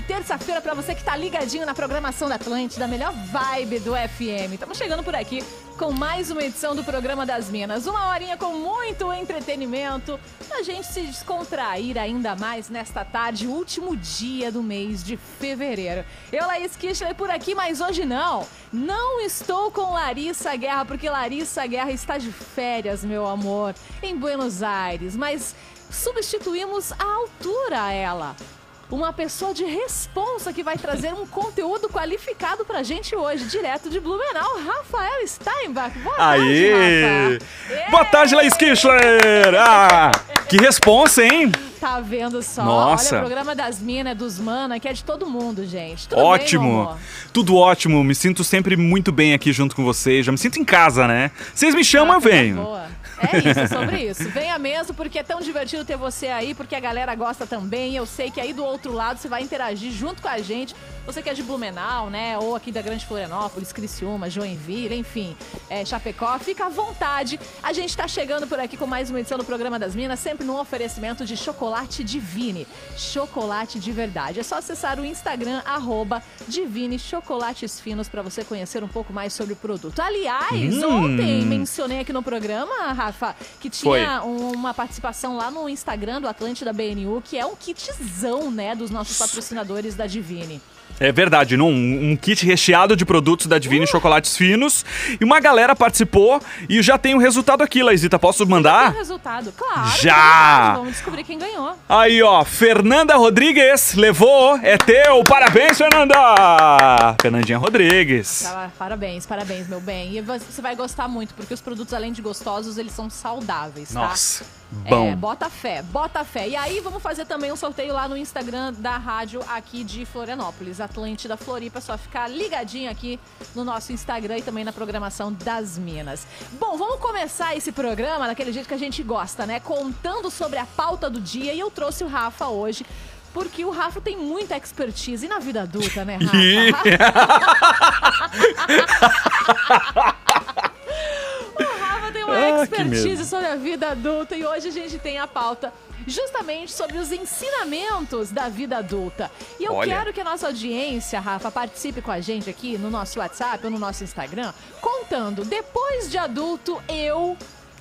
De terça-feira para você que tá ligadinho na programação da Atlântida, a melhor vibe do FM. Estamos chegando por aqui com mais uma edição do programa das Minas. Uma horinha com muito entretenimento pra gente se descontrair ainda mais nesta tarde, último dia do mês de fevereiro. Eu, Laís Kichler, por aqui, mas hoje não. Não estou com Larissa Guerra, porque Larissa Guerra está de férias, meu amor, em Buenos Aires, mas substituímos a altura a ela uma pessoa de responsa que vai trazer um conteúdo qualificado pra gente hoje, direto de Blumenau, Rafael Steinbach. Boa Aê! tarde, Rafa. Boa tarde, Laís Kichler! Ah, que responsa, hein? Tá vendo só? Nossa. Olha, o programa das minas, dos mana, que é de todo mundo, gente. Tudo ótimo. Bem, Tudo ótimo. Me sinto sempre muito bem aqui junto com vocês. Já me sinto em casa, né? Vocês me chamam, ah, eu venho. Boa. É isso, é sobre isso. Venha mesmo, porque é tão divertido ter você aí, porque a galera gosta também. Eu sei que aí do outro lado você vai interagir junto com a gente. Você que é de Blumenau, né? Ou aqui da Grande Florianópolis, Criciúma, Joinville, enfim, é, Chapecó, fica à vontade. A gente tá chegando por aqui com mais uma edição do Programa das Minas, sempre num oferecimento de chocolate Divine. Chocolate de verdade. É só acessar o Instagram, arroba Divine Chocolates Finos, para você conhecer um pouco mais sobre o produto. Aliás, Hum. ontem mencionei aqui no programa, Rafa, que tinha uma participação lá no Instagram do Atlântida BNU, que é um kitzão, né, dos nossos patrocinadores da Divine. É verdade, não? Um, um kit recheado de produtos da Divine Chocolates Finos. E uma galera participou e já tem o resultado aqui, Laisita. Posso Tem mandar? o resultado? Claro. Já! Vamos descobrir quem ganhou. Aí, ó, Fernanda Rodrigues levou. É teu. Parabéns, Fernanda! Fernandinha Rodrigues. Tá, Parabéns, parabéns, meu bem. E você vai gostar muito, porque os produtos, além de gostosos, eles são saudáveis, tá? Nossa, bom. É, bota fé, bota fé. E aí, vamos fazer também um sorteio lá no Instagram da rádio aqui de Florianópolis, Atlântida Floripa. É só ficar ligadinho aqui no nosso Instagram e também na programação das Minas. Bom, vamos começar esse programa daquele jeito que a gente gosta, né? Contando sobre a pauta do dia. E eu trouxe o Rafa hoje. Porque o Rafa tem muita expertise na vida adulta, né, Rafa? O Rafa tem uma Ah, expertise sobre a vida adulta e hoje a gente tem a pauta justamente sobre os ensinamentos da vida adulta. E eu Olha. quero que a nossa audiência, Rafa, participe com a gente aqui no nosso WhatsApp ou no nosso Instagram, contando, depois de adulto, eu.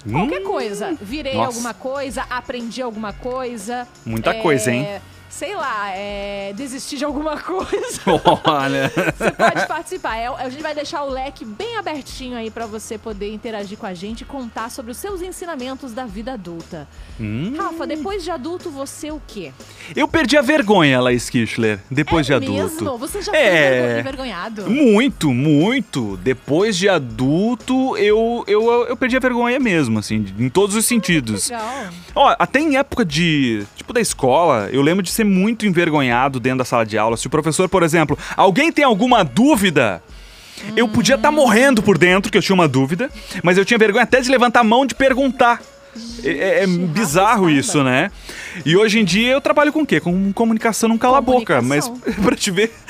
Qualquer Hum, coisa. Virei nossa. alguma coisa, aprendi alguma coisa. Muita é, coisa, hein? Sei lá, é, desisti de alguma coisa. Olha. Você pode participar. É, a gente vai deixar o leque bem abertinho aí pra você poder interagir com a gente e contar sobre os seus ensinamentos da vida adulta. Hum. Rafa, depois de adulto, você o quê? Eu perdi a vergonha, Laís Kichler, depois é de adulto. mesmo? Você já É. foi envergo- envergonhado? Muito, muito. Depois de adulto, eu, eu, eu perdi a vergonha mesmo, assim, em todos os sentidos. Legal. Ó, até em época de, tipo, da escola, eu lembro de ser muito envergonhado dentro da sala de aula. Se o professor, por exemplo, alguém tem alguma dúvida, eu podia estar morrendo por dentro, que eu tinha uma dúvida, mas eu tinha vergonha até de levantar a mão de perguntar. É, é- é bizarro isso, né? E hoje em dia eu trabalho com o quê? Com comunicação não cala a boca, mas pra te ver.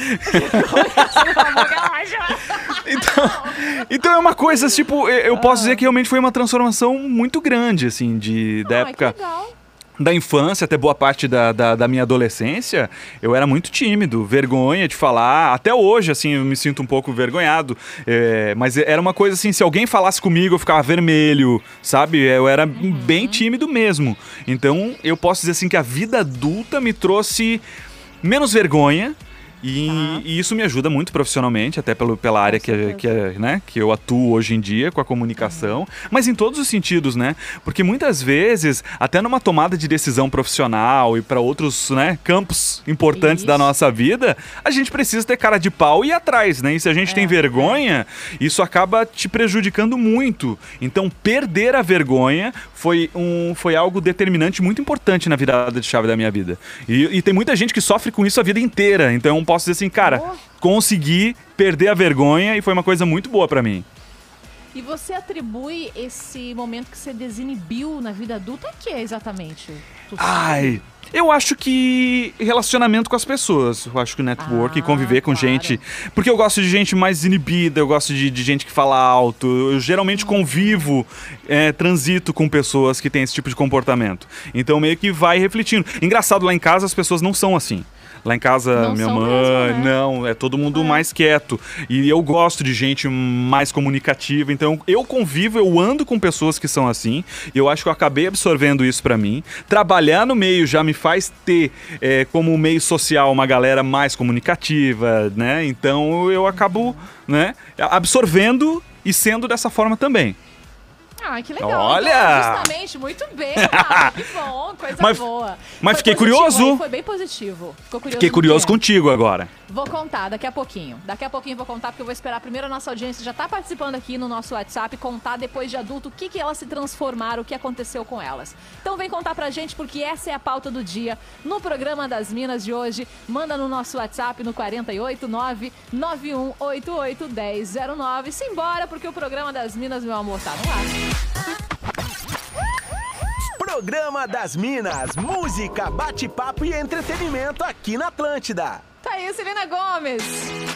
Então, então é uma coisa, tipo, eu eu posso dizer que realmente foi uma transformação muito grande, assim, de, da Ai, época que legal. Da infância até boa parte da, da, da minha adolescência, eu era muito tímido, vergonha de falar. Até hoje, assim, eu me sinto um pouco vergonhado. É, mas era uma coisa assim, se alguém falasse comigo, eu ficava vermelho, sabe? Eu era bem tímido mesmo. Então, eu posso dizer assim que a vida adulta me trouxe menos vergonha. E, Tá. e isso me ajuda muito profissionalmente, até pelo, pela área que, que, é, né, que eu atuo hoje em dia, com a comunicação, mas em todos os sentidos, né? Porque muitas vezes, até numa tomada de decisão profissional e para outros né, campos importantes da Isso. nossa vida, a gente precisa ter cara de pau e ir atrás, né? E se a gente É, tem vergonha, isso acaba te prejudicando muito. Então, perder a vergonha foi, um, foi algo determinante muito importante na virada de chave da minha vida. E, e tem muita gente que sofre com isso a vida inteira. Então, posso dizer assim, cara, Oh. consegui perder a vergonha e foi uma coisa muito boa pra mim. E você atribui esse momento que você desinibiu na vida adulta a que exatamente? Tu Ai. Eu acho que relacionamento com as pessoas. Eu acho que network, Ah, conviver com claro. gente. Porque eu gosto de gente mais inibida, eu gosto de, de gente que fala alto. Eu geralmente convivo, é, transito com pessoas que têm esse tipo de comportamento. Então meio que vai refletindo. Engraçado, lá em casa as pessoas não são assim. Lá em casa, Não minha mãe, mesmo, né? não, é todo mundo É. mais quieto. E eu gosto de gente mais comunicativa. Então eu convivo, eu ando com pessoas que são assim. E eu acho que eu acabei absorvendo isso pra mim. Trabalhar no meio já me faz ter, é, como meio social, uma galera mais comunicativa, né? Então eu acabo, né, absorvendo e sendo dessa forma também. Ah, que legal. Olha! Então, justamente, muito bem, Rafa. que bom, coisa Mas- boa. mas Foi fiquei positivo, curioso. hein? Foi bem positivo. Ficou curioso Fiquei curioso contigo agora. Vou contar daqui a pouquinho. Daqui a pouquinho vou contar, porque eu vou esperar primeiro a nossa audiência já tá participando aqui no nosso WhatsApp, contar depois de adulto o que, que elas se transformaram, o que aconteceu com elas. Então vem contar pra gente, porque essa é a pauta do dia no programa das Minas de hoje. Manda no nosso WhatsApp no 489 9188 1009. Simbora, porque o programa das Minas, meu amor, tá no ar. Programa das Minas, música, bate-papo e entretenimento aqui na Atlântida. Tá aí, Celina Gomes,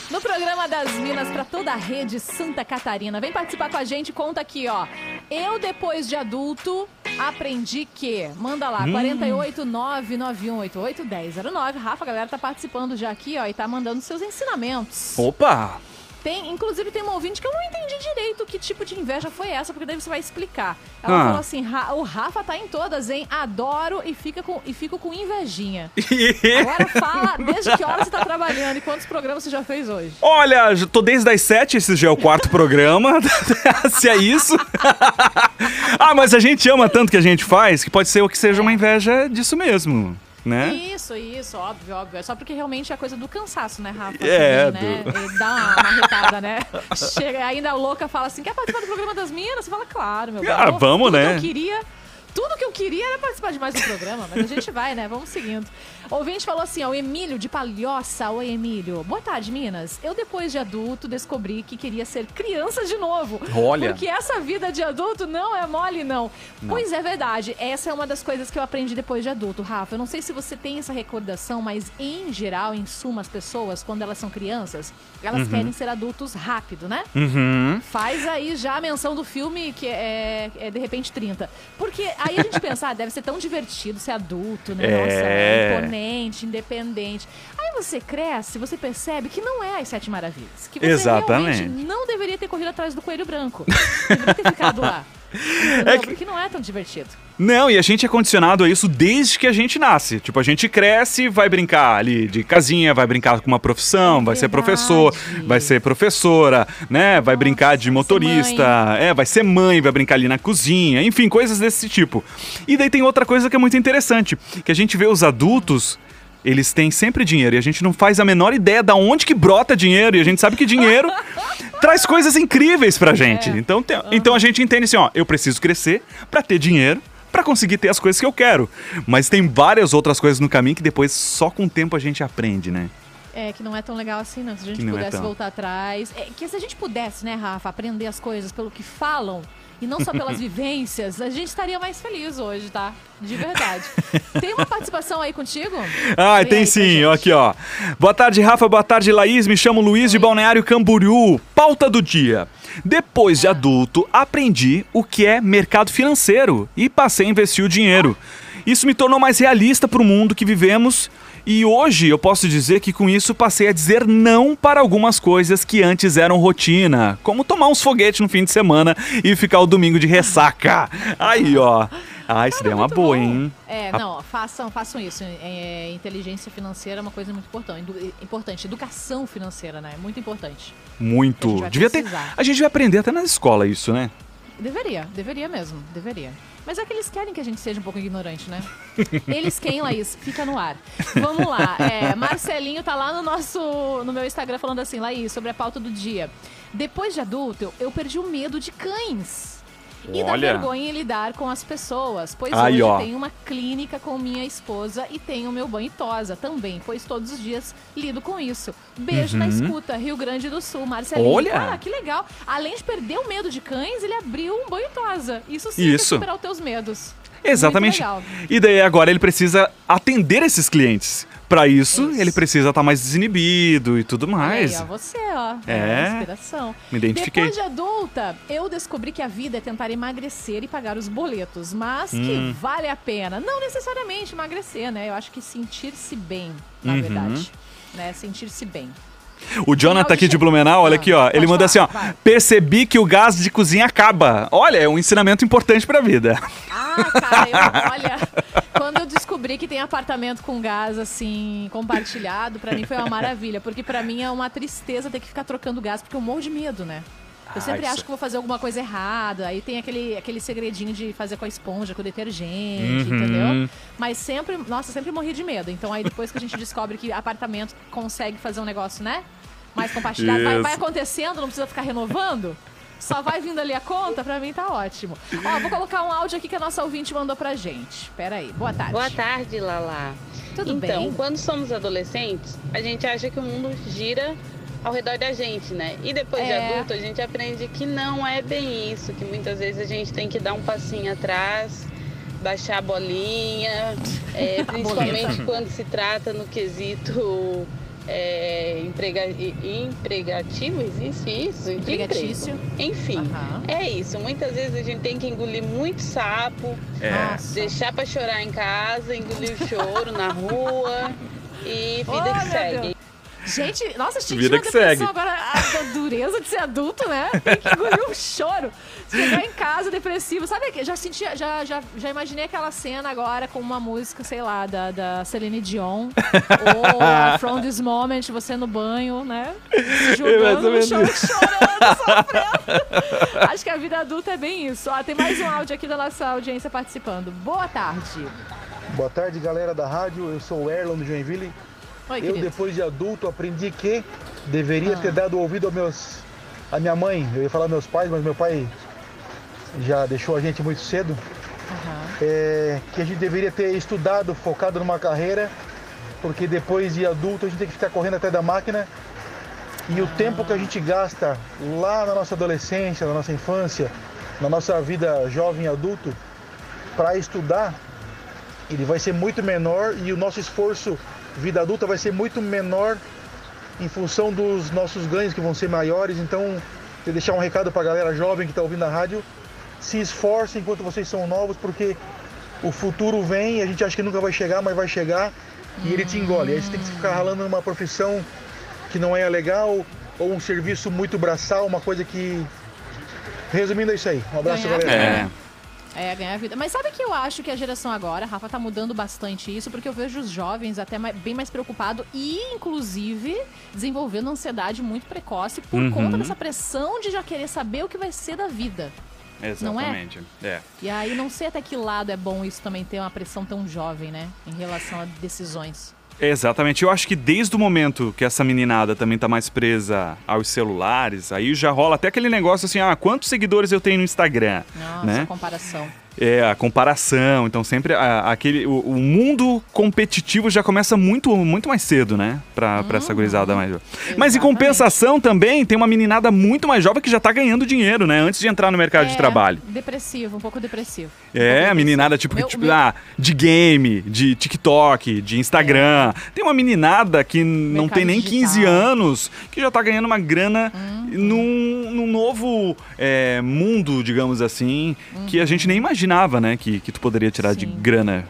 no programa das Minas pra toda a rede Santa Catarina. Vem participar com a gente, conta aqui, ó. Eu, depois de adulto, aprendi que. Manda lá, 48991881009. Rafa, a galera tá participando já aqui, ó, e tá mandando seus ensinamentos. Opa! Tem, inclusive, tem uma ouvinte que eu não entendi direito que tipo de inveja foi essa, porque daí você vai explicar. Ela Ah. falou assim: "Ra- o Rafa tá em todas, hein? Adoro e, fica com, e fico com invejinha. Agora fala desde que hora você tá trabalhando e quantos programas você já fez hoje. Olha, tô desde as sete, esse já é o quarto programa. Se é isso. ah, mas a gente ama tanto que a gente faz que pode ser o que seja uma inveja disso mesmo, né? Isso, isso, óbvio, óbvio. É só porque realmente é coisa do cansaço, né, Rafa? É, Também, né? do- Dá uma marretada, né? Chega ainda a louca fala assim: quer participar do programa das minas? Você fala, claro, meu Ah, amor, vamos, tudo né? Que eu queria. Tudo que eu queria era participar de mais um programa, mas a gente vai, né? Vamos seguindo. Ouvinte falou assim, ó, o Emílio de Palhoça. Oi, Emílio. Boa tarde, Minas. Eu, depois de adulto, descobri que queria ser criança de novo. Olha. Porque essa vida de adulto não é mole, não. Pois é verdade. Essa é uma das coisas que eu aprendi depois de adulto, Rafa. Eu não sei se você tem essa recordação, mas em geral, em suma, as pessoas, quando elas são crianças, elas querem ser adultos rápido, né? Uhum. Faz aí já a menção do filme, que é, é de repente 30. Porque aí a gente pensa, ah, deve ser tão divertido ser adulto, né? Nossa, É. imponente, independente. Aí você cresce, você percebe que não é as Sete Maravilhas. Que você Exatamente. realmente não deveria ter corrido atrás do coelho branco. Deveria ter ficado lá. É que- Porque não é tão divertido. Não, e a gente é condicionado a isso desde que a gente nasce. Tipo, a gente cresce, vai brincar ali de casinha, vai brincar com uma profissão, vai ser professor, vai ser professora, né? Vai brincar de motorista, é, vai ser mãe, vai brincar ali na cozinha, enfim, coisas desse tipo. E daí tem outra coisa que é muito interessante, que a gente vê os adultos eles têm sempre dinheiro e a gente não faz a menor ideia da onde que brota dinheiro e a gente sabe que dinheiro traz coisas incríveis pra gente. É. Então, tem- então a gente entende assim, ó, eu preciso crescer pra ter dinheiro pra conseguir ter as coisas que eu quero. Mas tem várias outras coisas no caminho que depois só com o tempo a gente aprende, né? É, que não é tão legal assim, não. Se a gente é pudesse tão. voltar atrás. É, que se a gente pudesse, né, Rafa, aprender as coisas pelo que falam e não só pelas vivências, a gente estaria mais feliz hoje, tá? De verdade. Tem uma participação aí contigo? Ah, tem pra sim, aqui ó. Boa tarde, Rafa, boa tarde, Laís. Me chamo Luiz de Balneário Camboriú. Pauta do dia. Depois de adulto, aprendi o que é mercado financeiro e passei a investir o dinheiro. Isso me tornou mais realista pro mundo que vivemos. E hoje eu posso dizer que com isso passei a dizer não para algumas coisas que antes eram rotina, como tomar uns foguetes no fim de semana e ficar o domingo de ressaca. Aí, ó. Ah, isso daí é uma Muito boa, bom. hein? É, A- não, façam, façam isso. É, inteligência financeira é uma coisa muito importante. Edu- importante. Educação financeira, né? Muito importante. A Muito. vai Devia ter. A gente vai aprender até na escola isso, né? Deveria, deveria mesmo, deveria. Mas é que eles querem que a gente seja um pouco ignorante, né? Eles quem, Laís? Fica no ar. Vamos lá. É, Marcelinho tá lá no nosso, no meu Instagram falando assim, Laís, sobre a pauta do dia. Depois de adulto, eu, perdi o medo de cães. E da Olha. vergonha em lidar com as pessoas, pois Aí, hoje ó. tenho uma clínica com minha esposa e tenho meu banho tosa também, pois todos os dias lido com isso. Beijo na escuta, Rio Grande do Sul, Marcelinho. Uhum. Olha. Ah, que legal. Além de perder o medo de cães, ele abriu um banho tosa. Isso sim é Isso. superar os teus medos. Exatamente. E daí agora ele precisa atender esses clientes. Pra isso, Isso. ele precisa estar mais desinibido e tudo mais. Aí, ó, você, ó. É. Inspiração. Me identifiquei. Depois de adulta, eu descobri que a vida é tentar emagrecer e pagar os boletos, mas que Hum. vale a pena. Não necessariamente emagrecer, né? Eu acho que sentir-se bem, na Uhum. verdade. Né? Sentir-se bem. O Jonathan aqui de Blumenau, olha Ah, aqui, ó. Ele manda assim, ó. Percebi que o gás de cozinha acaba. Olha, é um ensinamento importante pra vida. Ah, cara, eu, olha, descobri que tem apartamento com gás, assim, compartilhado, pra mim foi uma maravilha. Porque pra mim é uma tristeza ter que ficar trocando gás, porque eu morro de medo, né? Eu Ah, sempre acho que vou fazer alguma coisa errada. Aí tem aquele, aquele segredinho de fazer com a esponja, com o detergente, Uhum. entendeu? Mas sempre, nossa, sempre morri de medo. Então aí depois que a gente descobre que apartamento consegue fazer um negócio, né? Mais compartilhado, vai, vai acontecendo, não precisa ficar renovando. Só vai vindo ali a conta, pra mim tá ótimo. Ó, vou colocar um áudio aqui que a nossa ouvinte mandou pra gente. Pera aí, boa tarde. Boa tarde, Lala. Tudo então, bem? quando somos adolescentes, a gente acha que o mundo gira ao redor da gente, né? E depois de É. adulto, a gente aprende que não é bem isso, que muitas vezes a gente tem que dar um passinho atrás, baixar a bolinha, é, principalmente boleta. quando se trata no quesito é, emprega, empregativo, existe isso? De Empregatício. Enfim, Aham. é isso. Muitas vezes a gente tem que engolir muito sapo, É. Deixar pra chorar em casa, engolir o choro na rua e vida Oh, que segue. Deus. Gente, nossa, senti Vida uma que depressão segue. agora. A dureza de ser adulto, né? Tem que engolir um choro. Chegar em casa depressivo. Sabe, já senti, já, já, já imaginei aquela cena agora com uma música, sei lá, da, da Celine Dion. ou a From This Moment, você no banho, né? Se jogando no chão, chorando, sofrendo. Acho que a vida adulta é bem isso. Ó, tem mais um áudio aqui da nossa audiência participando. Boa tarde. Boa tarde, galera da rádio. Eu sou o Erlon do Joinville. Oi, Eu, querido. depois de adulto, aprendi que deveria ter dado ouvido aos meus, à minha mãe. Eu ia falar meus pais, mas meu pai já deixou a gente muito cedo. Aham. É, que a gente deveria ter estudado, focado numa carreira, porque depois de adulto a gente tem que ficar correndo atrás da máquina. E o tempo que a gente gasta lá na nossa adolescência, na nossa infância, na nossa vida jovem e adulto, para estudar, ele vai ser muito menor e o nosso esforço vida adulta vai ser muito menor em função dos nossos ganhos que vão ser maiores. Então, eu deixar um recado para a galera jovem que está ouvindo a rádio, se esforcem enquanto vocês são novos, porque o futuro vem, a gente acha que nunca vai chegar, mas vai chegar e ele te engole. Aí você tem que ficar ralando numa profissão que não é legal ou um serviço muito braçal, uma coisa que Resumindo é isso aí. Um abraço, Ganhar galera. É. É, ganhar vida. Mas sabe que eu acho que a geração agora, Rafa, tá mudando bastante isso, porque eu vejo os jovens até mais- bem mais preocupados e, inclusive, desenvolvendo ansiedade muito precoce por Uhum. conta dessa pressão de já querer saber o que vai ser da vida. Não é? Exatamente. É. E aí, não sei até que lado é bom isso também ter uma pressão tão jovem, né? Em relação a decisões. Exatamente. Eu acho que desde o momento que essa meninada também tá mais presa aos celulares, aí já rola até aquele negócio assim, ah, quantos seguidores eu tenho no Instagram? Nossa, né? comparação. É, a comparação. Então sempre a- aquele. O, o mundo competitivo já começa muito, muito mais cedo, né? Pra, pra essa gurizada mais jovem. Mas em compensação também tem uma meninada muito mais jovem que já tá ganhando dinheiro, né? Antes de entrar no mercado de É, trabalho. Depressivo, um pouco depressivo. Um É, pouco a meninada tipo, Meu- tipo meu- ah, de game, de TikTok, de Instagram. Tem uma meninada que não Mercado tem nem digital. 15 anos que já tá ganhando uma grana num, num novo é, mundo, digamos assim, que a gente nem imagina imaginava, né, que, que tu poderia tirar de Sim. grana.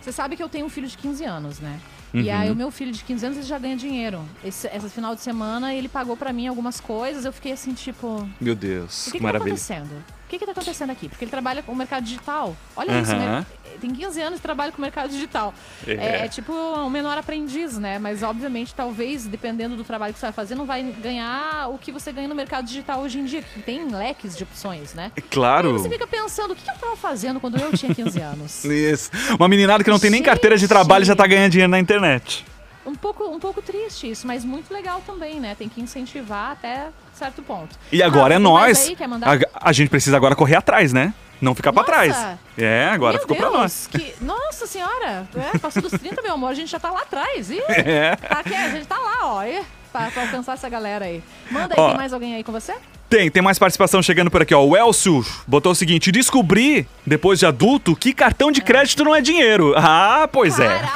Você sabe que eu tenho um filho de 15 anos, né? E Uhum. aí o meu filho de 15 anos ele já ganha dinheiro. Esse, essa final de semana ele pagou pra mim algumas coisas. Eu fiquei assim, tipo, Meu Deus, o que, que, que tá maravilha. acontecendo? O que, que tá acontecendo aqui? Porque ele trabalha com o mercado digital. Olha isso, Aham. né? Tem 15 anos e trabalha com o mercado digital. É. É. é tipo um menor aprendiz, né? Mas obviamente, talvez, dependendo do trabalho que você vai fazer, não vai ganhar o que você ganha no mercado digital hoje em dia, que tem leques de opções, né? É E Claro. você fica pensando, o que eu tava fazendo quando eu tinha 15 anos? Isso. Uma meninada que não tem nem Gente. carteira de trabalho já tá ganhando dinheiro na internet. Um pouco, um pouco triste isso, mas muito legal também, né? Tem que incentivar até certo ponto. E agora Ah, é nós. aí? Quer mandar? A, a gente precisa agora correr atrás, né? Não ficar pra Nossa! trás. É, agora Meu ficou pra nós. Que... Nossa senhora! É, passou dos 30, meu amor, a gente já tá lá atrás. Ih, É. tá aqui, a gente tá lá, ó. Ih, pra, pra alcançar essa galera aí. Manda aí, Ó. tem mais alguém aí com você? Tem, tem mais participação chegando por aqui, ó. O Elcio botou o seguinte: descobri, depois de adulto, que cartão de crédito não é dinheiro. Ah, pois é.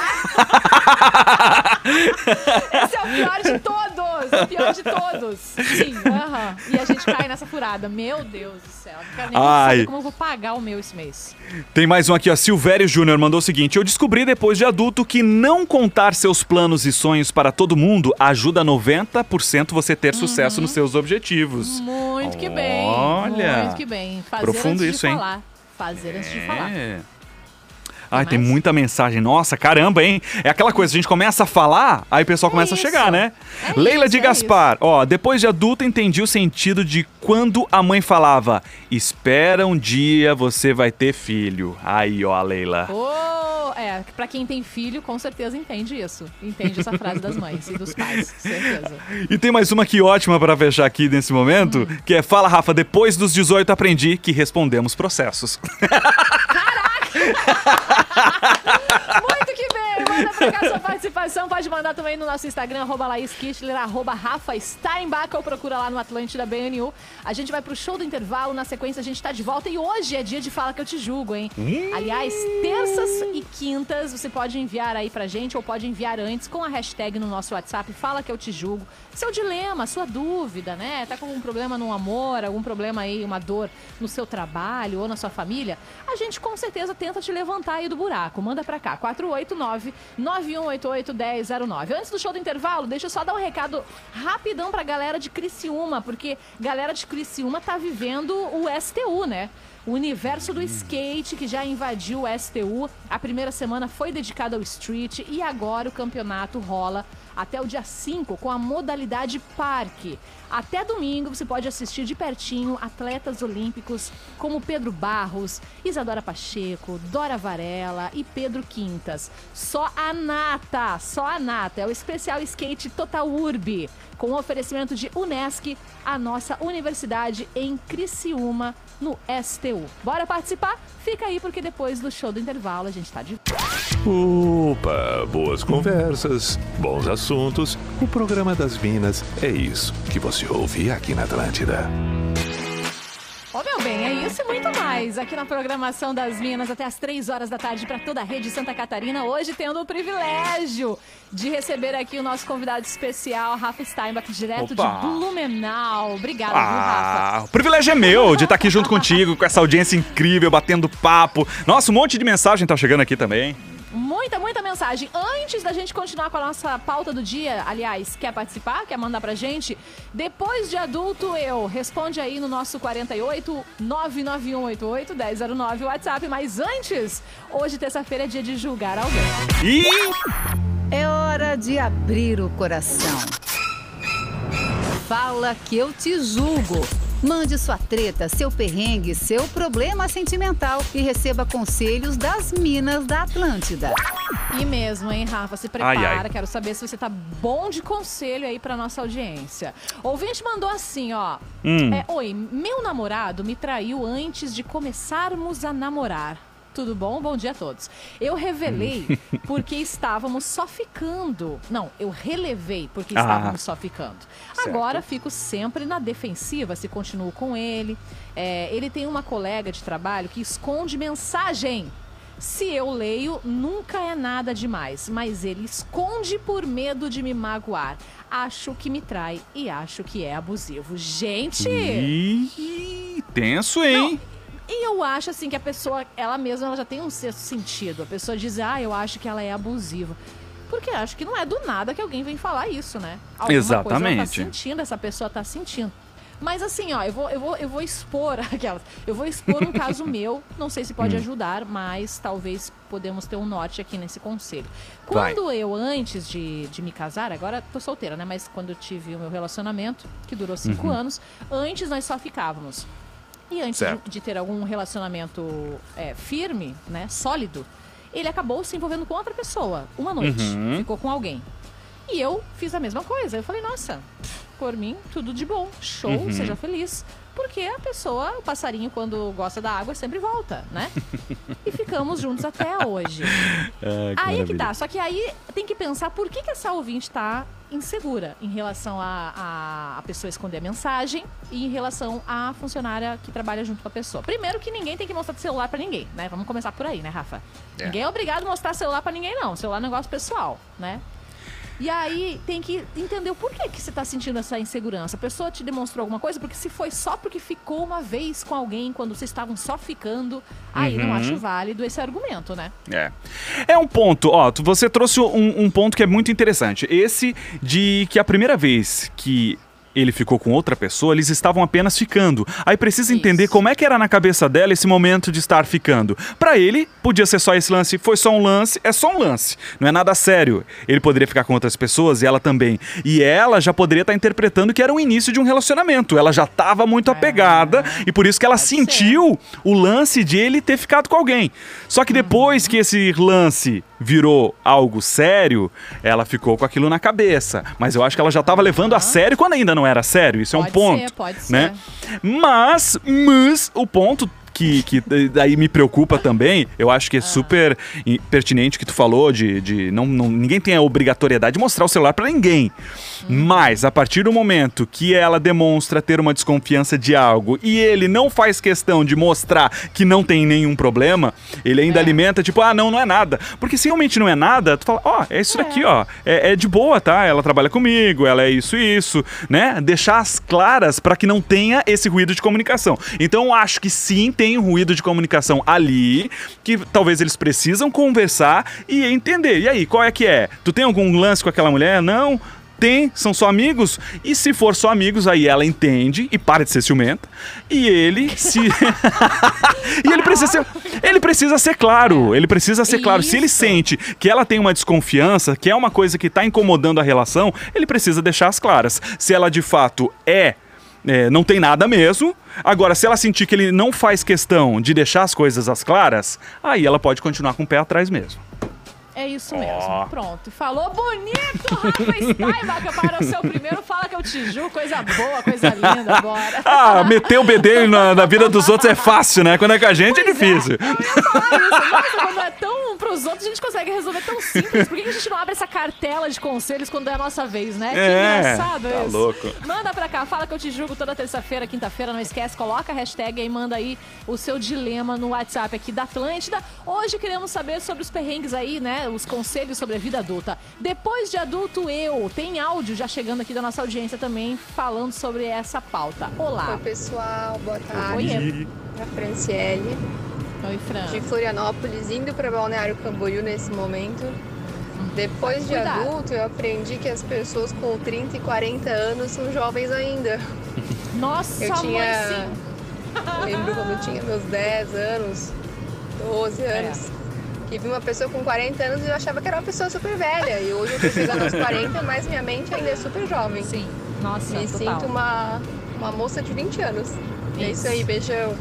Esse é o pior de todos! O pior de todos! Sim, aham. E a gente cai nessa furada. Meu Deus do céu. Não quero nem Ai. saber como eu vou pagar o meu esse mês. Tem mais um aqui, ó. Silvério Júnior mandou o seguinte: Eu descobri depois de adulto que não contar seus planos e sonhos para todo mundo ajuda 90% você ter Uhum. sucesso nos seus objetivos. Muito que bem. Olha. Muito que bem. Fazer Profundo antes isso, de hein? falar. Fazer antes de falar. É. Ai, tem muita mensagem. Nossa, caramba, hein? É aquela coisa, a gente começa a falar, aí o pessoal começa isso. a chegar, né? É Leila isso, de é Gaspar, ó, depois de adulta entendi o sentido de quando a mãe falava: "Espera um dia você vai ter filho". Aí, ó, a Leila. Oh, é, pra quem tem filho, com certeza entende isso. Entende essa frase das mães e dos pais, certeza. E tem mais uma aqui ótima pra fechar aqui nesse momento, Hum. que é: "Fala, Rafa, depois dos 18 aprendi que respondemos processos". Muito que bem! Pra cá sua participação. Pode mandar também no nosso Instagram, arroba Laís Kichler, arroba Rafa Steinbach, ou procura lá no Atlântida BNU. A gente vai pro show do intervalo, na sequência a gente tá de volta. E hoje é dia de Fala Que Eu Te Julgo, hein? Aliás, terças e quintas você pode enviar aí pra gente, ou pode enviar antes com a hashtag no nosso WhatsApp, Fala Que Eu Te Julgo. Seu dilema, sua dúvida, né? Tá com algum problema no amor, algum problema aí, uma dor no seu trabalho ou na sua família? A gente com certeza tenta te levantar aí do buraco. Manda pra cá, 489-9188-1009. Antes do show do intervalo, deixa eu só dar um recado rapidão pra galera de Criciúma, porque galera de Criciúma tá vivendo o STU, né? O universo do skate que já invadiu o STU. A primeira semana foi dedicada ao street e agora o campeonato rola até o dia 5 com a modalidade parque. Até domingo você pode assistir de pertinho atletas olímpicos como Pedro Barros, Isadora Pacheco, Dora Varela e Pedro Quintas. Só a nata, só a nata. É o especial skate Total Urb, com oferecimento de Unesc, a nossa universidade em Criciúma, no STU. Bora participar? Fica aí porque depois do show do intervalo a gente tá de Opa, boas conversas, bons assuntos. O programa das Minas é isso que você ouve aqui na Atlântida. Bem, é isso e muito mais aqui na programação das Minas até as 3 horas da tarde para toda a rede Santa Catarina. Hoje tendo o privilégio de receber aqui o nosso convidado especial, Rafa Steinbach, direto Opa. de Blumenau. Obrigada, viu, Rafa? Ah, o privilégio é meu de estar aqui junto contigo, com essa audiência incrível, batendo papo. Nossa, um monte de mensagem tá chegando aqui também. Muita, muita mensagem. Antes da gente continuar com a nossa pauta do dia, aliás, quer participar? Quer mandar pra gente? Depois de adulto, eu. Responde aí no nosso 48 99188 1009 WhatsApp. Mas antes, hoje, terça-feira, é dia de julgar alguém. E É hora de abrir o coração. Fala que eu te julgo. Mande sua treta, seu perrengue, seu problema sentimental e receba conselhos das Minas da Atlântida. E mesmo, hein, Rafa? Se prepara. Ai, ai. Quero saber se você tá bom de conselho aí pra nossa audiência. O ouvinte mandou assim, ó. Hum. É, Oi, meu namorado me traiu antes de começarmos a namorar. Tudo bom? Bom dia a todos. Eu revelei porque estávamos só ficando. Não, eu relevei porque Ah. estávamos só ficando. Certo. Agora fico sempre na defensiva se continuo com ele. É, ele tem uma colega de trabalho que esconde mensagem. Se eu leio, nunca é nada demais, mas ele esconde por medo de me magoar. Acho que me trai e acho que é abusivo. Gente! Ih, tenso, hein? E eu acho assim que a pessoa, ela mesma, ela já tem um sexto sentido. A pessoa diz, ah, eu acho que ela é abusiva. Porque acho que não é do nada que alguém vem falar isso, né? Alguma Coisa ela tá Exatamente. sentindo, essa pessoa tá sentindo. Mas assim, ó, eu vou, eu vou, eu vou expor aquelas. Eu vou expor um caso meu. Não sei se pode Hum. ajudar, mas talvez podemos ter um norte aqui nesse conselho. Vai. Quando eu, antes de, de me casar, agora tô solteira, né? Mas quando eu tive o meu relacionamento, que durou cinco Uhum. anos, antes nós só ficávamos. E antes de, de ter algum relacionamento é, firme, né, sólido, ele acabou se envolvendo com outra pessoa, uma noite. Uhum. Ficou com alguém. E eu fiz a mesma coisa. Eu falei, nossa, por mim, tudo de bom. Show, Uhum. seja feliz. Porque a pessoa, o passarinho, quando gosta da água, sempre volta, né? e ficamos juntos até hoje. Aí é que tá. Só que aí tem que pensar por que, que essa ouvinte tá insegura em relação a, a, a pessoa esconder a mensagem e em relação à funcionária que trabalha junto com a pessoa. Primeiro que ninguém tem que mostrar celular pra ninguém, né? Vamos começar por aí, né, Rafa? Ninguém é obrigado a mostrar celular pra ninguém, não. Celular é um negócio pessoal, né? E aí tem que entender o porquê que você tá sentindo essa insegurança. A pessoa te demonstrou alguma coisa, porque se foi só porque ficou uma vez com alguém quando vocês estavam só ficando, aí não acho válido esse argumento, né? É. É um ponto, ó, você trouxe um, um ponto que é muito interessante. Esse de que a primeira vez que ele ficou com outra pessoa, eles estavam apenas ficando. Aí precisa entender Isso. como é que era na cabeça dela esse momento de estar ficando. Pra ele, podia ser só esse lance, foi só um lance, é só um lance. Não é nada sério. Ele poderia ficar com outras pessoas e ela também. E ela já poderia estar interpretando que era o início de um relacionamento. Ela já estava muito apegada e por isso que ela Pode ser. sentiu o lance de ele ter ficado com alguém. Só que depois que esse lance virou algo sério, ela ficou com aquilo na cabeça. Mas eu acho que ela já estava levando a sério quando ainda não era sério. Isso é um Pode ponto. ser, pode ser. Né? Mas, mas o ponto que, que daí me preocupa também, eu acho que é super pertinente o que tu falou de, de não, não- ninguém tem a obrigatoriedade de mostrar o celular pra ninguém. Hum. Mas a partir do momento que ela demonstra ter uma desconfiança de algo e ele não faz questão de mostrar que não tem nenhum problema, ele ainda É. alimenta tipo, ah, não, não é nada. Porque se realmente não é nada, tu fala, ó, é isso daqui, ó, é, é de boa, tá? Ela trabalha comigo, ela é isso e isso, né? Deixar as claras pra que não tenha esse ruído de comunicação. Então eu acho que sim, tem um ruído de comunicação ali, que talvez eles precisam conversar e entender. E aí, qual é que é? Tu tem algum lance com aquela mulher? Não? Tem, são só amigos. E se for só amigos, aí ela entende e para de ser ciumenta. E ele se. e ele precisa ser. Ele precisa ser claro. Ele precisa ser claro. Se ele Isso. sente que ela tem uma desconfiança, que é uma coisa que tá incomodando a relação, ele precisa deixar as claras. Se ela de fato é. É, não tem nada mesmo. Agora, se ela sentir que ele não faz questão de deixar as coisas às claras, aí ela pode continuar com o pé atrás mesmo. É isso mesmo. Pronto. Falou bonito, Rafa Steinbach, para o seu primeiro Fala que eu te juro. Coisa boa, coisa linda. Bora. Ah, meter o bedelho na, na vida dos outros é fácil, né? Quando é com a gente é Pois difícil. Eu ia falar isso. Nossa, quando é tão pros outros, a gente consegue resolver tão simples. Por que a gente não abre essa cartela de conselhos quando é a nossa vez, né? Que É, engraçado tá isso. louco. Manda pra cá, fala que eu te julgo toda terça-feira, quinta-feira, não esquece, coloca a hashtag aí, manda aí o seu dilema no WhatsApp aqui da Atlântida. Hoje queremos saber sobre os perrengues aí, né? Os conselhos sobre a vida adulta. Depois de adulto, eu. Tem áudio já chegando aqui da nossa audiência também, falando sobre essa pauta. Oi, Olá. pessoal, boa tarde. Oi, A Franciele, Oi, Fran. de Florianópolis, indo para Balneário Camboriú nesse momento. Depois de Cuidado. adulto, eu aprendi que as pessoas com 30 e 40 anos são jovens ainda. Nossa, Eu mãe, tinha. sim. Eu lembro quando eu tinha meus 10 anos, 12 É. que vi uma pessoa com 40 anos e eu achava que era uma pessoa super velha. E hoje eu tô chegando aos 40, mas minha mente ainda é super jovem. Sim. Nossa, Me total. sinto uma, uma moça de 20 anos. É isso aí, beijão.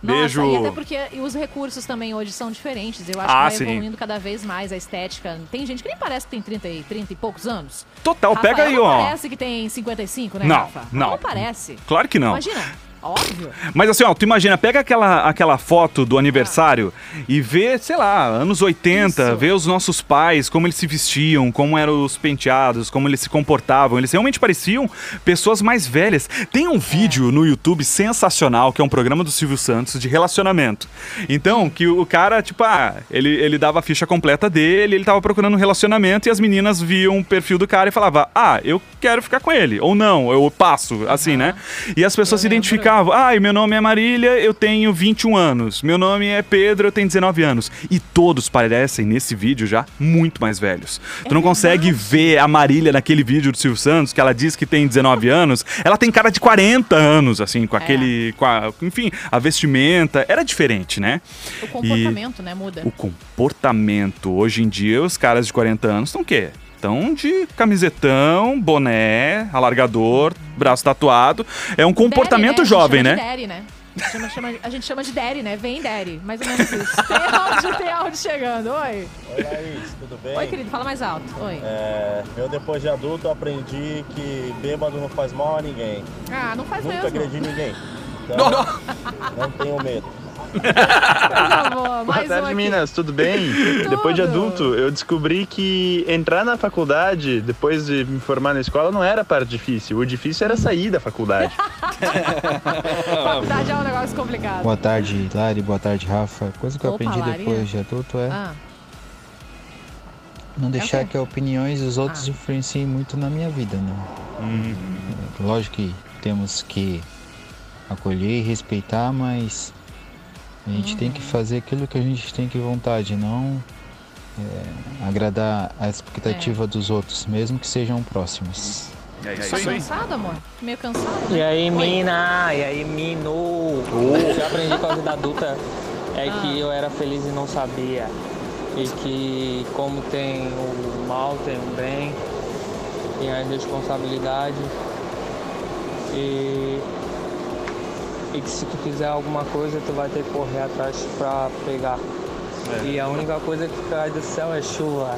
Nossa, Beijo. e até porque os recursos também hoje são diferentes. Eu acho Ah, que vai sim. evoluindo cada vez mais a estética. Tem gente que nem parece que tem 30 e, 30 e poucos anos. Total, Rafael pega aí, não ó. parece que tem 55, né, Não, Rafa? não. Não parece. Claro que não. Imagina, óbvio. Mas assim, ó, tu imagina, pega aquela, aquela foto do aniversário e vê, sei lá, anos 80, Isso. vê os nossos pais, como eles se vestiam, como eram os penteados, como eles se comportavam. Eles realmente pareciam pessoas mais velhas. Tem um vídeo no YouTube sensacional, que é um programa do Silvio Santos de relacionamento. Então, que o cara, tipo, ah, ele, ele dava a ficha completa dele, ele tava procurando um relacionamento e as meninas viam o perfil do cara e falavam, ah, eu quero ficar com ele. Ou não, eu passo, assim, né? E as pessoas Eu se identificavam Ai, meu nome é Marília, eu tenho 21 anos. Meu nome é Pedro, eu tenho 19 anos. E todos parecem, nesse vídeo já, muito mais velhos. Tu não consegue ver a Marília naquele vídeo do Silvio Santos, que ela diz que tem 19 anos. Ela tem cara de 40 anos, assim, com aquele. Com a, enfim, a vestimenta. Era diferente, né? O comportamento, né, muda. O comportamento. Hoje em dia, os caras de 40 anos estão o quê? Estão de camisetão, boné, alargador, braço tatuado. É um comportamento Daddy, jovem, né? né? A gente chama de Daddy, né? A gente chama, chama- a gente chama de Daddy, né? Vem Daddy, mais ou menos isso. Tem áudio, tem áudio chegando. Oi. Oi, Laís, tudo bem? Oi, querido, fala mais alto. Oi. É, eu, depois de adulto, aprendi que bêbado não faz mal a ninguém. Ah, não faz Nunca mesmo. agredi ninguém. Então, não tenho medo. Coisa boa, Boa mais um tarde, aqui. Minas, tudo bem? Depois de adulto, eu descobri que entrar na faculdade, depois de me formar na escola, não era a parte difícil. O difícil era sair da faculdade. Faculdade é um negócio complicado. Boa tarde, Lari. Boa tarde, Rafa. Coisa que eu Opa, aprendi Lari. depois de adulto é Ah, não deixar o quê? que opiniões dos outros Ah. influenciem muito na minha vida, né? Lógico que temos que acolher e respeitar, mas a gente tem que fazer aquilo que a gente tem que vontade, não é, agradar a expectativa É. dos outros, mesmo que sejam próximos. É tá cansado, amor? Meio cansado? E né? aí, Oi. mina? E aí, mino? O que eu aprendi com a vida adulta é Ah. que eu era feliz e não sabia. E que como tem o mal, tem o bem, tem a responsabilidade. E, e que se tu quiser alguma coisa, tu vai ter que correr atrás pra pegar. E a única coisa que cai do céu é chuva.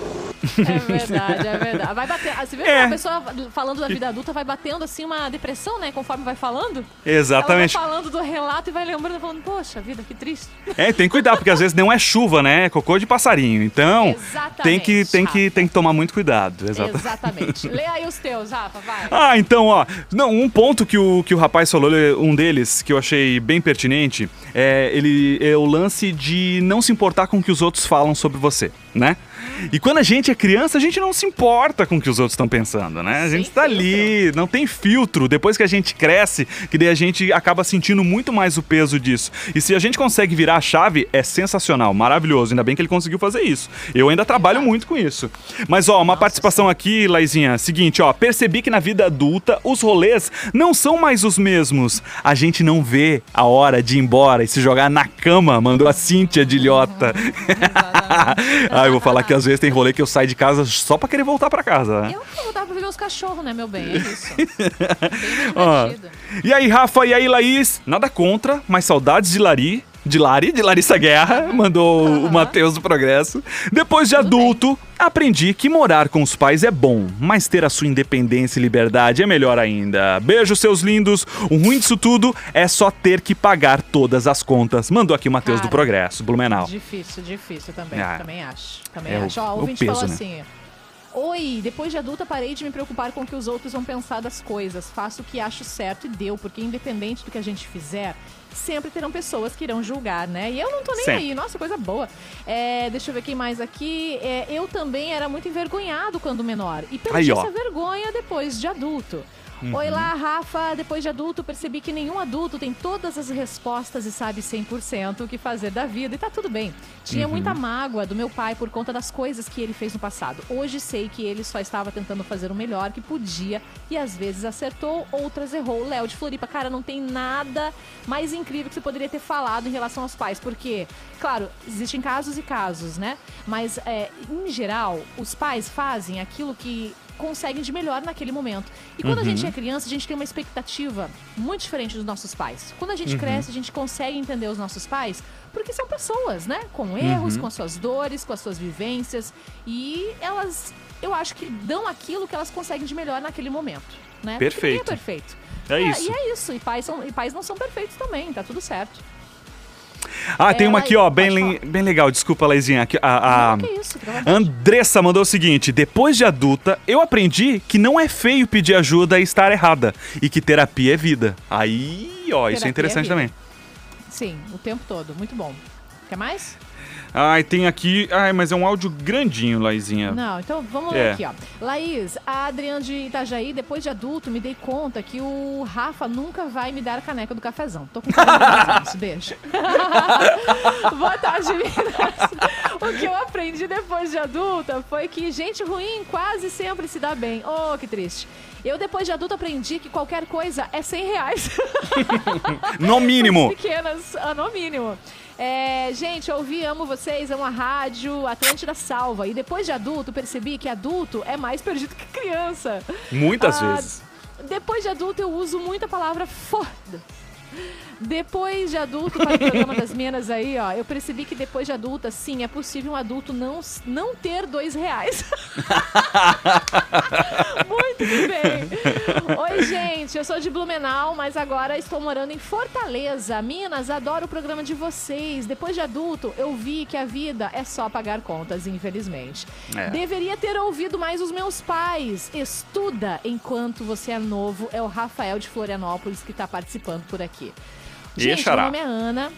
É verdade, é verdade. Vai bater. ah, Você vê que É. a pessoa falando da vida adulta vai batendo assim uma depressão, né? Conforme vai falando. Exatamente. Ela vai falando do relato e vai lembrando, falando, poxa vida, que triste. É, tem que cuidar, porque às vezes não é chuva, né? É cocô de passarinho. Então, Exatamente, tem que, tem, que, tem que tomar muito cuidado. Exato. Exatamente. Lê aí os teus, Rafa, vai. Ah, então, ó. Não, um ponto que o, que o rapaz falou, um deles, que eu achei bem pertinente, é, ele, é o lance de não se importar com o que os outros falam sobre você, né? E quando a gente é criança, a gente não se importa com o que os outros estão pensando, né? A gente tá ali, não tem filtro. Depois que a gente cresce, que daí a gente acaba sentindo muito mais o peso disso. E se a gente consegue virar a chave, é sensacional, maravilhoso. Ainda bem que ele conseguiu fazer isso. Eu ainda trabalho muito com isso. Mas, ó, uma participação aqui, Laizinha. Seguinte, ó. Percebi que na vida adulta os rolês não são mais os mesmos. A gente não vê a hora de ir embora e se jogar na cama, mandou a Cíntia de Ilhota. ah, eu vou falar que às vezes tem rolê que eu saio de casa só pra querer voltar pra casa, né? Eu vou voltar pra ver meus cachorros, né, meu bem? É isso. Bem Ó, divertido. E aí, Rafa, e aí, Laís? Nada contra, mas saudades de Lari. De Lari, de Larissa Guerra, mandou o Matheus do Progresso. Depois de adulto, aprendi que morar com os pais é bom, mas ter a sua independência e liberdade é melhor ainda. Beijo, seus lindos. O ruim disso tudo é só ter que pagar todas as contas. Mandou aqui o Matheus do Progresso, Blumenau. Difícil, difícil também. Ah, também acho. Também é o- acho. Ó, o o ouvinte peso, falou né? assim. Oi, depois de adulta parei de me preocupar com o que os outros vão pensar das coisas. Faço o que acho certo e deu, porque independente do que a gente fizer, sempre terão pessoas que irão julgar, né? E eu não tô nem Sempre. aí, nossa, coisa boa. É, deixa eu ver quem mais aqui. É, eu também era muito envergonhado quando menor. E perdi Aí, essa vergonha depois de adulto. Uhum. Oi lá, Rafa. Depois de adulto, percebi que nenhum adulto tem todas as respostas e sabe 100% o que fazer da vida. E tá tudo bem. Tinha Uhum. muita mágoa do meu pai por conta das coisas que ele fez no passado. Hoje sei que ele só estava tentando fazer o melhor que podia e às vezes acertou, outras errou. Léo de Floripa, cara, não tem nada mais incrível que você poderia ter falado em relação aos pais, porque, claro, existem casos e casos, né? Mas, é, em geral, os pais fazem aquilo que conseguem de melhor naquele momento. E quando a Uhum. gente é criança, a gente tem uma expectativa muito diferente dos nossos pais. Quando a gente Uhum. cresce, a gente consegue entender os nossos pais porque são pessoas, né? Com erros, Uhum. com as suas dores, com as suas vivências. E elas, eu acho que dão aquilo que elas conseguem de melhor naquele momento, né? Ninguém Perfeito. é perfeito. É isso. E é isso. E pais, são, e pais não são perfeitos também, tá tudo certo. Ah, tem uma aqui, ó, bem, bem legal. Desculpa, Laizinha. Aqui, a, a- Não, isso. Andressa mandou o seguinte: depois de adulta, eu aprendi que não é feio pedir ajuda e estar errada. E que terapia é vida. Aí, ó, isso Terapia é interessante vida. também. Sim, o tempo todo. Muito bom. Quer mais? Ai, tem aqui. Ai, mas é um áudio grandinho, Laizinha. Não, então vamos É. aqui, ó. Laís, a Adriana de Itajaí, depois de adulto, me dei conta que o Rafa nunca vai me dar a caneca do cafezão. Tô com 40 anos, beijo. Boa tarde, meninas. O que eu aprendi depois de adulta foi que gente ruim quase sempre se dá bem. Oh, que triste. Eu, depois de adulto, aprendi que qualquer coisa é 100 reais. No mínimo. Pequenas, ah, no mínimo. É, gente, eu ouvi, amo vocês, amo a rádio, Atlântida salva. E depois de adulto, percebi que adulto é mais perdido que criança. Muitas Ah, vezes. Depois de adulto, eu uso muito a palavra foda. Depois de adulto, para o programa das Minas aí, ó, eu percebi que depois de adulta, sim, é possível um adulto não, não ter dois reais. Muito bem. Oi, gente, eu sou de Blumenau, mas agora estou morando em Fortaleza. Minas, adoro o programa de vocês. Depois de adulto, eu vi que a vida é só pagar contas, infelizmente. É. Deveria ter ouvido mais os meus pais. Estuda enquanto você é novo. É o Rafael de Florianópolis que está participando por aqui. Gente, meu nome é Ana.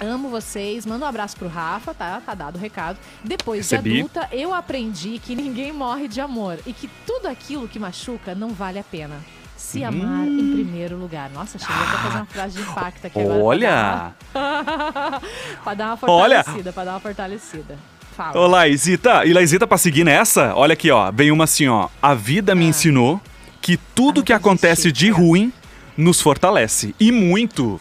Amo vocês. Manda um abraço pro Rafa, tá? Tá dado o recado. Depois Recebi. de adulta, eu aprendi que ninguém morre de amor e que tudo aquilo que machuca não vale a pena. Se amar em primeiro lugar. Nossa, cheguei até a fazer uma frase de impacto aqui agora. Olha! pra dar uma Olha! fortalecida, pra dar uma fortalecida. Fala. Ô, Laizita. E Laizita, pra seguir nessa, olha aqui, ó. Vem uma assim, ó. A vida Ah. me ensinou que tudo que acontece de ruim nos fortalece. E muito.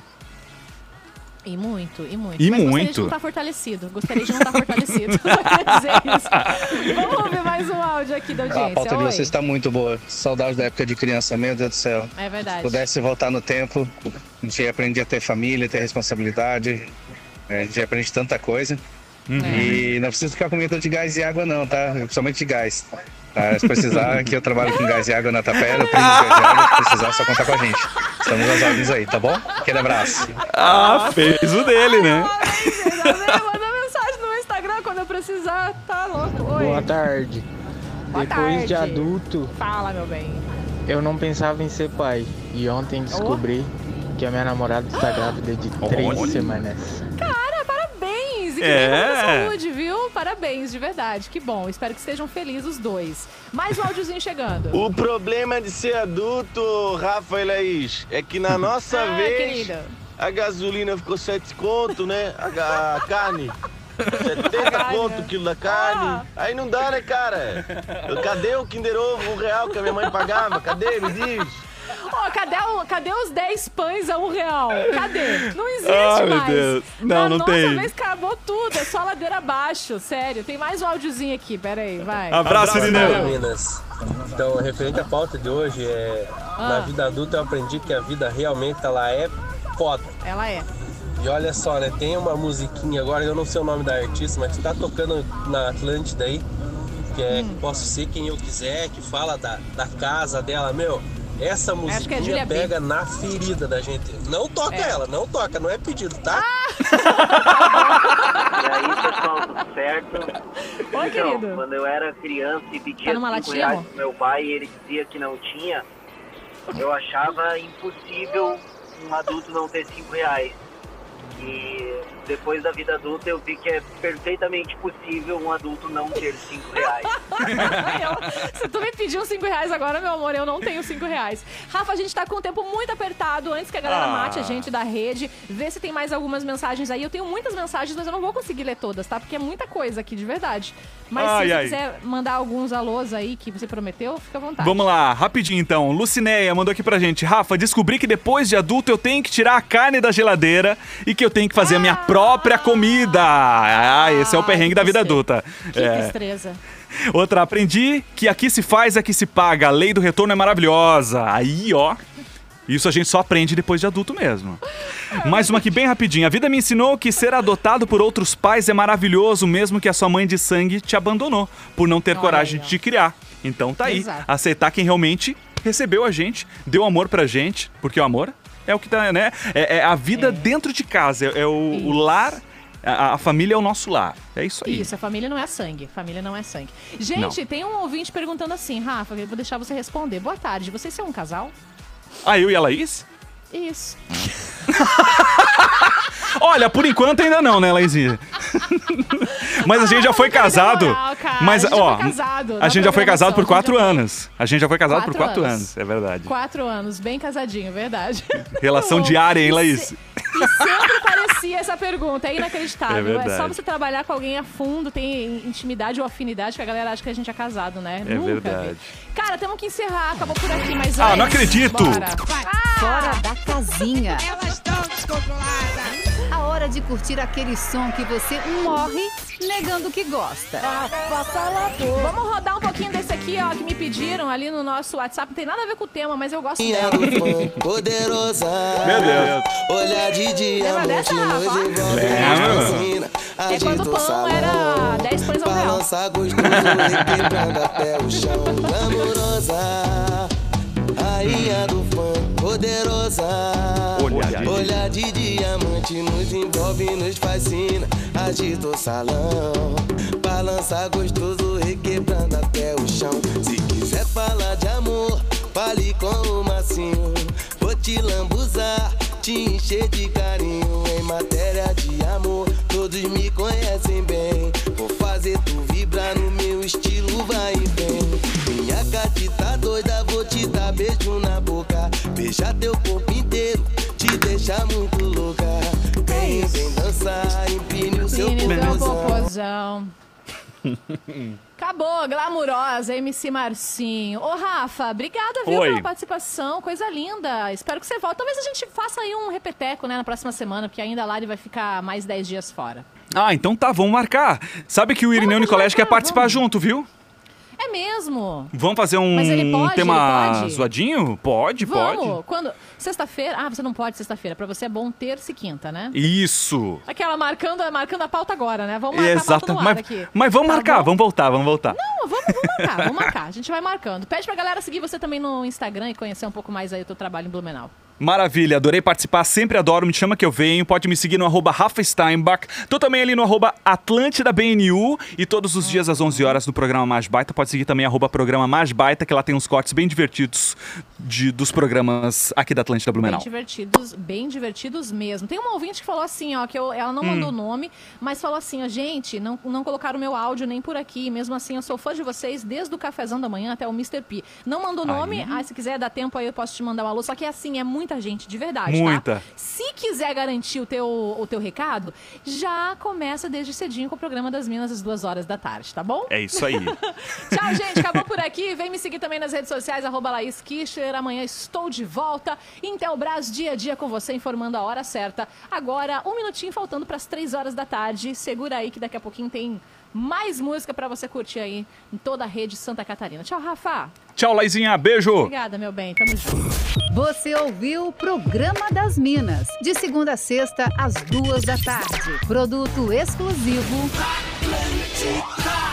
E muito, e muito. E Mas gostaria de muito. não estar fortalecido. Gostaria de não estar fortalecido. Só queria dizer isso. Vamos ouvir mais um áudio aqui da A audiência. pauta de Oi. vocês está muito boa. Saudade da época de criança, meu Deus do céu. É verdade. Se pudesse voltar no tempo, a gente ia aprender a ter família, ter responsabilidade. É, A gente aprende tanta coisa. Uhum. E não precisa ficar com medo de gás e água, não, tá? Principalmente de gás. Tá? Se precisar, que eu trabalho com gás e água na tapera, eu tenho gás e água, se precisar, é só contar com a gente. Estamos às ordens aí, tá bom? Aquele abraço. Ah, fez o dele, né? Manda mensagem no Instagram quando eu precisar. Tá louco. Oi. Boa tarde. Boa Depois de tarde. adulto, Fala, meu bem. eu não pensava em ser pai. E ontem descobri que a minha namorada está grávida de três Olha. semanas. Cara, parabéns! E que É. saúde, viu? Parabéns, de verdade. Que bom. Espero que estejam felizes os dois. Mais um áudiozinho chegando. O problema de ser adulto, Rafa e Laís, é que na nossa Ah, vez querida. a gasolina ficou 7 conto, né? A, a carne. 70 conto o quilo da carne. Aí não dá, né, cara? Cadê o Kinder Ovo, um real que a minha mãe pagava? Cadê? Me diz. Ó, cadê, o- cadê os 10 pães a um real? Cadê? Não existe meu mais. Deus. Não, Na não nossa tem. vez acabou tudo, é só ladeira abaixo, sério. Tem mais um áudiozinho aqui, pera aí, vai. Abraço, Irineu. Minas. Então, referente à pauta de hoje, é, Ah. na vida adulta eu aprendi que a vida realmente ela é foda. Ela é. E olha só, né? Tem uma musiquinha agora, eu não sei o nome da artista, mas que tá tocando na Atlântida aí, que é Hum. Posso Ser Quem Eu Quiser, que fala da, da casa dela, meu. Essa é musiquinha B. pega na ferida da gente. Não toca É. ela, não toca, não é pedido, tá? E aí, pessoal, tudo certo? Oi, então, querido. quando eu era criança e pedia Tá numa 5 latinha, reais pro meu pai e ele dizia que não tinha, eu achava impossível um adulto não ter 5 reais. E depois da vida adulta eu vi que é perfeitamente possível um adulto não ter 5 reais. Eu- se tu me pediu 5 reais agora, meu amor, eu não tenho 5 reais. Rafa, a gente tá com o tempo muito apertado. Antes que a galera Ah. mate a gente da rede, vê se tem mais algumas mensagens aí. Eu tenho muitas mensagens, mas eu não vou conseguir ler todas, tá? Porque é muita coisa aqui, de verdade. Mas Ai, se você ai. quiser mandar alguns alôs aí que você prometeu, fica à vontade. Vamos lá, rapidinho então. Lucinéia mandou aqui pra gente. Rafa, descobri que depois de adulto eu tenho que tirar a carne da geladeira e que eu tenho que fazer a minha própria comida. Ah, esse é o perrengue da vida adulta. Que É. destreza. Outra, aprendi que aqui se faz, aqui se paga. A lei do retorno é maravilhosa. Aí, ó. Isso a gente só aprende depois de adulto mesmo. Mais uma aqui bem rapidinho. A vida me ensinou que ser adotado por outros pais é maravilhoso, mesmo que a sua mãe de sangue te abandonou, por não ter Olha coragem aí, de te criar. Então tá aí. Exato. Aceitar quem realmente recebeu a gente, deu amor pra gente, porque o amor é o que tá, né? É, é a vida dentro de casa, é, é o, o lar. A, a família é o nosso lar. É isso aí. Isso, a família não é sangue. Família não é sangue. Gente, Não. tem um ouvinte perguntando assim, Rafa, vou deixar você responder. Boa tarde, vocês são um casal? Ah, eu e a Laís? Isso. Olha, por enquanto ainda não, né, Laizinha? Mas a gente já foi casado. moral, cara. Mas, A gente já ó, foi casado a gente já foi casado por quatro anos. A gente já foi casado por Quatro anos. anos, é verdade. Quatro anos, bem casadinho, verdade. Relação diária, hein, Laís? E sempre parecia essa pergunta, é inacreditável. É É, só você trabalhar com alguém a fundo, tem intimidade ou afinidade, que a galera acha que a gente é casado, né? É Nunca verdade. vi. Cara, temos que encerrar, acabou por aqui, mas Ah, antes, não acredito! Bora. Fora da casinha. Elas estão descontroladas. A hora de curtir aquele som que você morre negando que gosta. Vamos rodar um pouquinho desse aqui, ó, que me pediram ali no nosso WhatsApp. Não tem nada a ver com o tema, mas eu gosto dela. Poderosa. Meu Deus. Olhar de Lembra dessa, diamante Rafa? Lembro. É quando o pão era 10 pães ao real. Balança gostoso, requebrando até o chão. Glamourosa, rainha do funk, poderosa. Olhar de- Olhar de diamante nos envolve, nos fascina. Agita o salão, balança gostoso, requebrando até o chão. Se quiser falar de amor, fale com o macinho. Vou te lambuzar, te encher de carinho. Em matéria de amor, todos me conhecem bem. Vou fazer tu vibrar no meu estilo, vai e vem. Cati tá doida, vou te dar beijo na boca. Beijar teu corpo inteiro, te deixar muito louca. Vem, vem dançar, empine o seu é popozão. Acabou, glamurosa, MC Marcinho. Ô, Rafa, obrigada, viu, Oi. pela participação. Coisa linda. Espero que você volte. Talvez a gente faça aí um repeteco, né, na próxima semana, porque ainda a Lari vai ficar mais 10 dias fora. Ah, então tá, vamos marcar. Sabe que o Irineu Nicolete quer participar junto, viu? É mesmo? Vamos fazer um, Mas ele pode, tema ele pode? zoadinho? Pode, Vamos. pode. Quando? Sexta-feira? Ah, você não pode sexta-feira. Pra você é bom terça e quinta, né? Isso. Aquela marcando, marcando a pauta agora, né? Vamos marcar a pauta Exato. no ar Mas, aqui. mas vamos Tá marcar, bom? vamos voltar, vamos voltar. Não, vamos, vamos marcar, vamos marcar. A gente vai marcando. Pede pra galera seguir você também no Instagram e conhecer um pouco mais aí o teu trabalho em Blumenau. Maravilha, adorei participar, sempre adoro, me chama que eu venho, pode me seguir no arroba Rafa Steinbach, tô também ali no arroba Atlântida BNU e todos os dias às 11 horas no programa Mais Baita, pode seguir também arroba programa Mais Baita, que lá tem uns cortes bem divertidos de, dos programas aqui da Atlântida Blumenau. Bem divertidos, bem divertidos mesmo. Tem uma ouvinte que falou assim, ó, que eu- ela não Hum. mandou o nome, mas falou assim, ó, gente, não, não colocaram o meu áudio nem por aqui. Mesmo assim, eu sou fã de vocês desde o cafezão da manhã até o Mr. P. Não mandou o nome, Aí. ah, se quiser dar tempo aí eu posso te mandar um alô. Só que é assim, é muita gente, de verdade, Muita. tá? Se quiser garantir o teu, o teu recado, já começa desde cedinho com o programa das Minas às duas horas da tarde, tá bom? É isso aí. Tchau, gente. Acabou por aqui. Vem me seguir também nas redes sociais, arroba Laís Kischer. Amanhã estou de volta. Intelbras, dia a dia com você, informando a hora certa. Agora, um minutinho faltando para as três horas da tarde. Segura aí que daqui a pouquinho tem mais música para você curtir aí em toda a rede Santa Catarina. Tchau, Rafa. Tchau, Laizinha, beijo. Obrigada, meu bem. Tamo junto. Você ouviu o Programa das Minas, de segunda a sexta, às duas da tarde. Produto exclusivo. Atlântica.